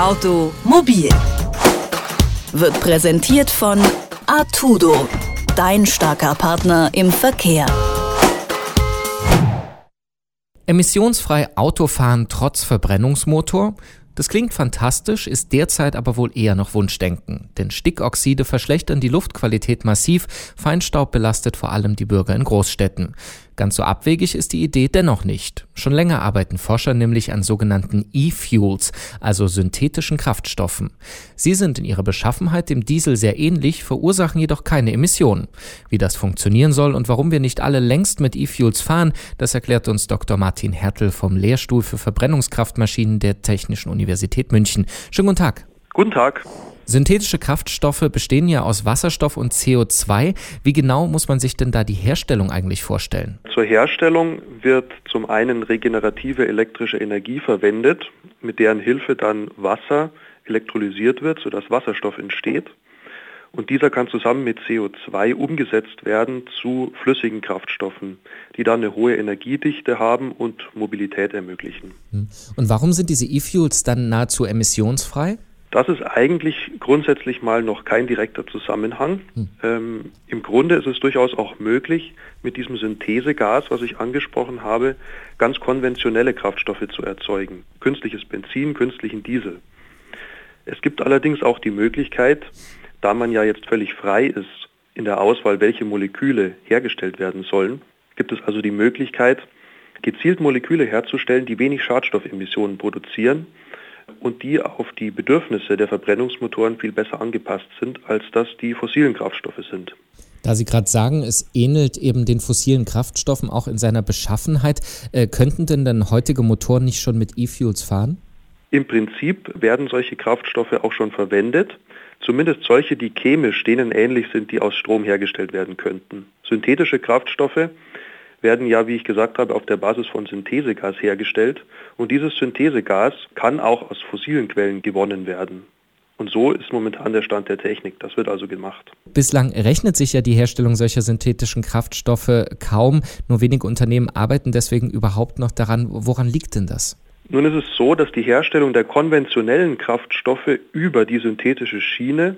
Automobil wird präsentiert von Artudo, dein starker Partner im Verkehr. Emissionsfrei Autofahren trotz Verbrennungsmotor? Das klingt fantastisch, ist derzeit aber wohl eher noch Wunschdenken. Denn Stickoxide verschlechtern die Luftqualität massiv, Feinstaub belastet vor allem die Bürger in Großstädten. Ganz so abwegig ist die Idee dennoch nicht. Schon länger arbeiten Forscher nämlich an sogenannten E-Fuels, also synthetischen Kraftstoffen. Sie sind in ihrer Beschaffenheit dem Diesel sehr ähnlich, verursachen jedoch keine Emissionen. Wie das funktionieren soll und warum wir nicht alle längst mit E-Fuels fahren, das erklärt uns Dr. Martin Hertel vom Lehrstuhl für Verbrennungskraftmaschinen der Technischen Universität München. Schönen guten Tag. Guten Tag. Synthetische Kraftstoffe bestehen ja aus Wasserstoff und CO2. Wie genau muss man sich denn da die Herstellung eigentlich vorstellen? Zur Herstellung wird zum einen regenerative elektrische Energie verwendet, mit deren Hilfe dann Wasser elektrolysiert wird, sodass Wasserstoff entsteht. Und dieser kann zusammen mit CO2 umgesetzt werden zu flüssigen Kraftstoffen, die dann eine hohe Energiedichte haben und Mobilität ermöglichen. Hm. Und warum sind diese E-Fuels dann nahezu emissionsfrei? Das ist eigentlich grundsätzlich mal noch kein direkter Zusammenhang. Hm. Ähm, Im Grunde ist es durchaus auch möglich, mit diesem Synthesegas, was ich angesprochen habe, ganz konventionelle Kraftstoffe zu erzeugen. Künstliches Benzin, künstlichen Diesel. Es gibt allerdings auch die Möglichkeit, da man ja jetzt völlig frei ist in der Auswahl, welche Moleküle hergestellt werden sollen, gibt es also die Möglichkeit, gezielt Moleküle herzustellen, die wenig Schadstoffemissionen produzieren und die auf die Bedürfnisse der Verbrennungsmotoren viel besser angepasst sind, als das die fossilen Kraftstoffe sind. Da Sie gerade sagen, es ähnelt eben den fossilen Kraftstoffen auch in seiner Beschaffenheit, äh, könnten denn dann heutige Motoren nicht schon mit E-Fuels fahren? Im Prinzip werden solche Kraftstoffe auch schon verwendet, zumindest solche, die chemisch denen ähnlich sind, die aus Strom hergestellt werden könnten. Synthetische Kraftstoffe werden ja, wie ich gesagt habe, auf der Basis von Synthesegas hergestellt. Und dieses Synthesegas kann auch aus fossilen Quellen gewonnen werden. Und so ist momentan der Stand der Technik. Das wird also gemacht. Bislang rechnet sich ja die Herstellung solcher synthetischen Kraftstoffe kaum. Nur wenige Unternehmen arbeiten deswegen überhaupt noch daran. Woran liegt denn das? Nun ist es so, dass die Herstellung der konventionellen Kraftstoffe über die synthetische Schiene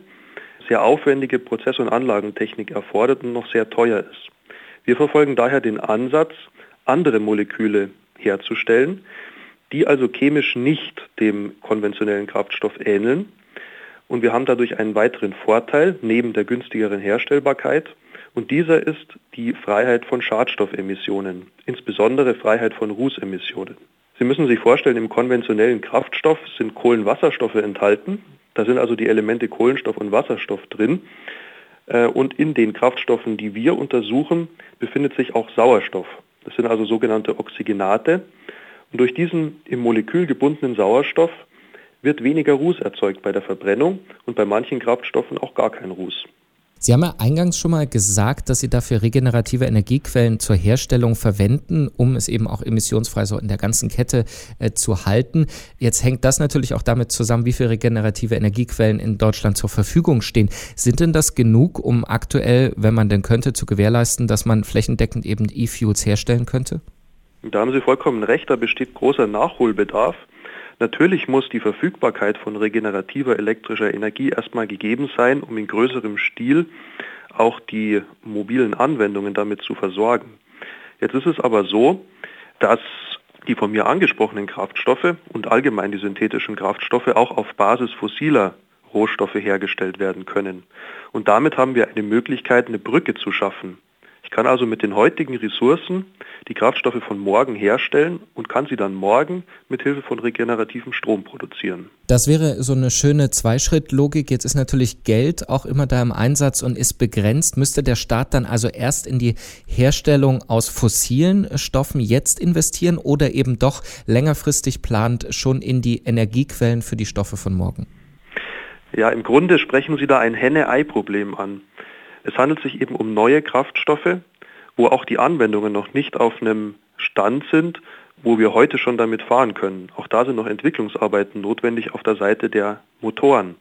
sehr aufwendige Prozess- und Anlagentechnik erfordert und noch sehr teuer ist. Wir verfolgen daher den Ansatz, andere Moleküle herzustellen, die also chemisch nicht dem konventionellen Kraftstoff ähneln. Und wir haben dadurch einen weiteren Vorteil neben der günstigeren Herstellbarkeit. Und dieser ist die Freiheit von Schadstoffemissionen, insbesondere Freiheit von Rußemissionen. Sie müssen sich vorstellen, im konventionellen Kraftstoff sind Kohlenwasserstoffe enthalten. Da sind also die Elemente Kohlenstoff und Wasserstoff drin. Äh, und in den Kraftstoffen, die wir untersuchen, befindet sich auch Sauerstoff. Das sind also sogenannte Oxygenate. Und durch diesen im Molekül gebundenen Sauerstoff wird weniger Ruß erzeugt bei der Verbrennung und bei manchen Kraftstoffen auch gar kein Ruß. Sie haben ja eingangs schon mal gesagt, dass Sie dafür regenerative Energiequellen zur Herstellung verwenden, um es eben auch emissionsfrei so in der ganzen Kette äh, zu halten. Jetzt hängt das natürlich auch damit zusammen, wie viele regenerative Energiequellen in Deutschland zur Verfügung stehen. Sind denn das genug, um aktuell, wenn man denn könnte, zu gewährleisten, dass man flächendeckend eben E-Fuels herstellen könnte? Da haben Sie vollkommen recht, da besteht großer Nachholbedarf. Natürlich muss die Verfügbarkeit von regenerativer elektrischer Energie erstmal gegeben sein, um in größerem Stil auch die mobilen Anwendungen damit zu versorgen. Jetzt ist es aber so, dass die von mir angesprochenen Kraftstoffe und allgemein die synthetischen Kraftstoffe auch auf Basis fossiler Rohstoffe hergestellt werden können. Und damit haben wir eine Möglichkeit, eine Brücke zu schaffen kann also mit den heutigen Ressourcen die Kraftstoffe von morgen herstellen und kann sie dann morgen mit Hilfe von regenerativem Strom produzieren. Das wäre so eine schöne Zweischrittlogik. Jetzt ist natürlich Geld auch immer da im Einsatz und ist begrenzt. Müsste der Staat dann also erst in die Herstellung aus fossilen Stoffen jetzt investieren oder eben doch längerfristig plant schon in die Energiequellen für die Stoffe von morgen? Ja, im Grunde sprechen Sie da ein Henne-Ei-Problem an. Es handelt sich eben um neue Kraftstoffe, wo auch die Anwendungen noch nicht auf einem Stand sind, wo wir heute schon damit fahren können. Auch da sind noch Entwicklungsarbeiten notwendig auf der Seite der Motoren.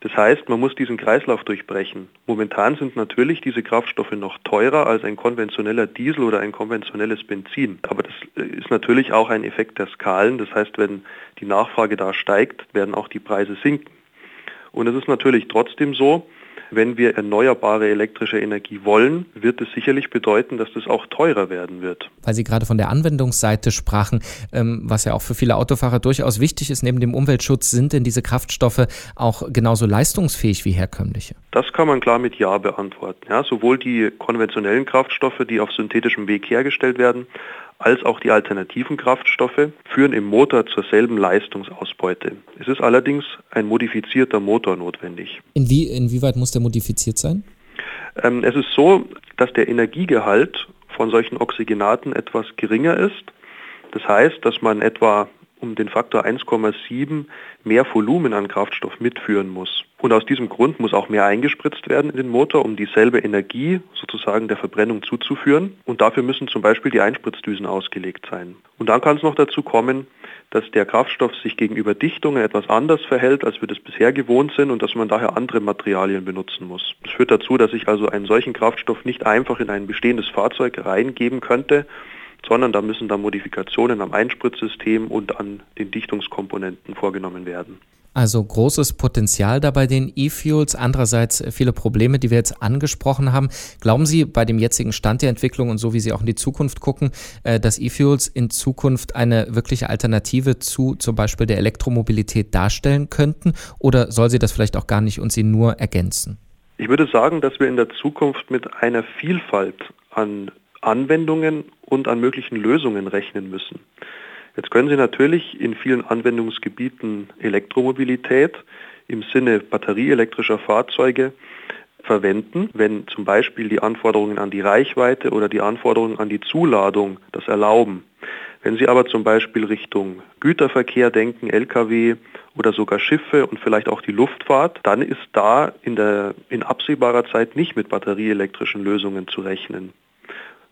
Das heißt, man muss diesen Kreislauf durchbrechen. Momentan sind natürlich diese Kraftstoffe noch teurer als ein konventioneller Diesel oder ein konventionelles Benzin. Aber das äh, ist natürlich auch ein Effekt der Skalen. Das heißt, wenn die Nachfrage da steigt, werden auch die Preise sinken. Und es ist natürlich trotzdem so, wenn wir erneuerbare elektrische Energie wollen, wird es sicherlich bedeuten, dass das auch teurer werden wird. Weil Sie gerade von der Anwendungsseite sprachen, ähm, was ja auch für viele Autofahrer durchaus wichtig ist, neben dem Umweltschutz, sind denn diese Kraftstoffe auch genauso leistungsfähig wie herkömmliche? Das kann man klar mit Ja beantworten. Ja, sowohl die konventionellen Kraftstoffe, die auf synthetischem Weg hergestellt werden, als auch die alternativen Kraftstoffe führen im Motor zur selben Leistungsausbeute. Es ist allerdings ein modifizierter Motor notwendig. Inwie, inwieweit muss der modifiziert sein? Ähm, es ist so, dass der Energiegehalt von solchen Oxygenaten etwas geringer ist. Das heißt, dass man etwa um den Faktor 1,7 mehr Volumen an Kraftstoff mitführen muss. Und aus diesem Grund muss auch mehr eingespritzt werden in den Motor, um dieselbe Energie sozusagen der Verbrennung zuzuführen. Und dafür müssen zum Beispiel die Einspritzdüsen ausgelegt sein. Und dann kann es noch dazu kommen, dass der Kraftstoff sich gegenüber Dichtungen etwas anders verhält, als wir das bisher gewohnt sind und dass man daher andere Materialien benutzen muss. Das führt dazu, dass ich also einen solchen Kraftstoff nicht einfach in ein bestehendes Fahrzeug reingeben könnte, sondern da müssen dann Modifikationen am Einspritzsystem und an den Dichtungskomponenten vorgenommen werden. Also großes Potenzial da bei den E-Fuels, andererseits viele Probleme, die wir jetzt angesprochen haben. Glauben Sie bei dem jetzigen Stand der Entwicklung und so wie Sie auch in die Zukunft gucken, äh, dass E-Fuels in Zukunft eine wirkliche Alternative zu zum Beispiel der Elektromobilität darstellen könnten? Oder soll sie das vielleicht auch gar nicht und sie nur ergänzen? Ich würde sagen, dass wir in der Zukunft mit einer Vielfalt an Anwendungen und an möglichen Lösungen rechnen müssen. Jetzt können Sie natürlich in vielen Anwendungsgebieten Elektromobilität im Sinne batterieelektrischer Fahrzeuge verwenden, wenn zum Beispiel die Anforderungen an die Reichweite oder die Anforderungen an die Zuladung das erlauben. Wenn Sie aber zum Beispiel Richtung Güterverkehr denken, Lkw oder sogar Schiffe und vielleicht auch die Luftfahrt, dann ist da in, der, in absehbarer Zeit nicht mit batterieelektrischen Lösungen zu rechnen.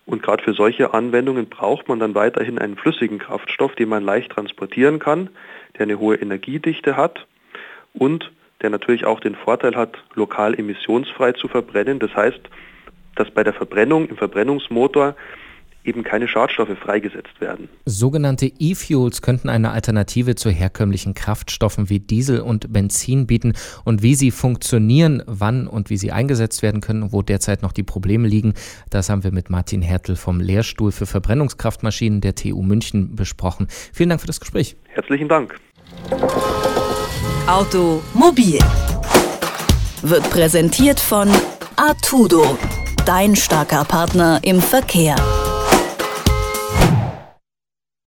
Und gerade für solche Anwendungen braucht man dann weiterhin einen flüssigen Kraftstoff, den man leicht transportieren kann, der eine hohe Energiedichte hat und der natürlich auch den Vorteil hat, lokal emissionsfrei zu verbrennen. Das heißt, dass bei der Verbrennung im Verbrennungsmotor eben keine Schadstoffe freigesetzt werden. Sogenannte E-Fuels könnten eine Alternative zu herkömmlichen Kraftstoffen wie Diesel und Benzin bieten. Und wie sie funktionieren, wann und wie sie eingesetzt werden können, wo derzeit noch die Probleme liegen, das haben wir mit Martin Hertel vom Lehrstuhl für Verbrennungskraftmaschinen der TU München besprochen. Vielen Dank für das Gespräch. Herzlichen Dank. Automobil wird präsentiert von Artudo, dein starker Partner im Verkehr.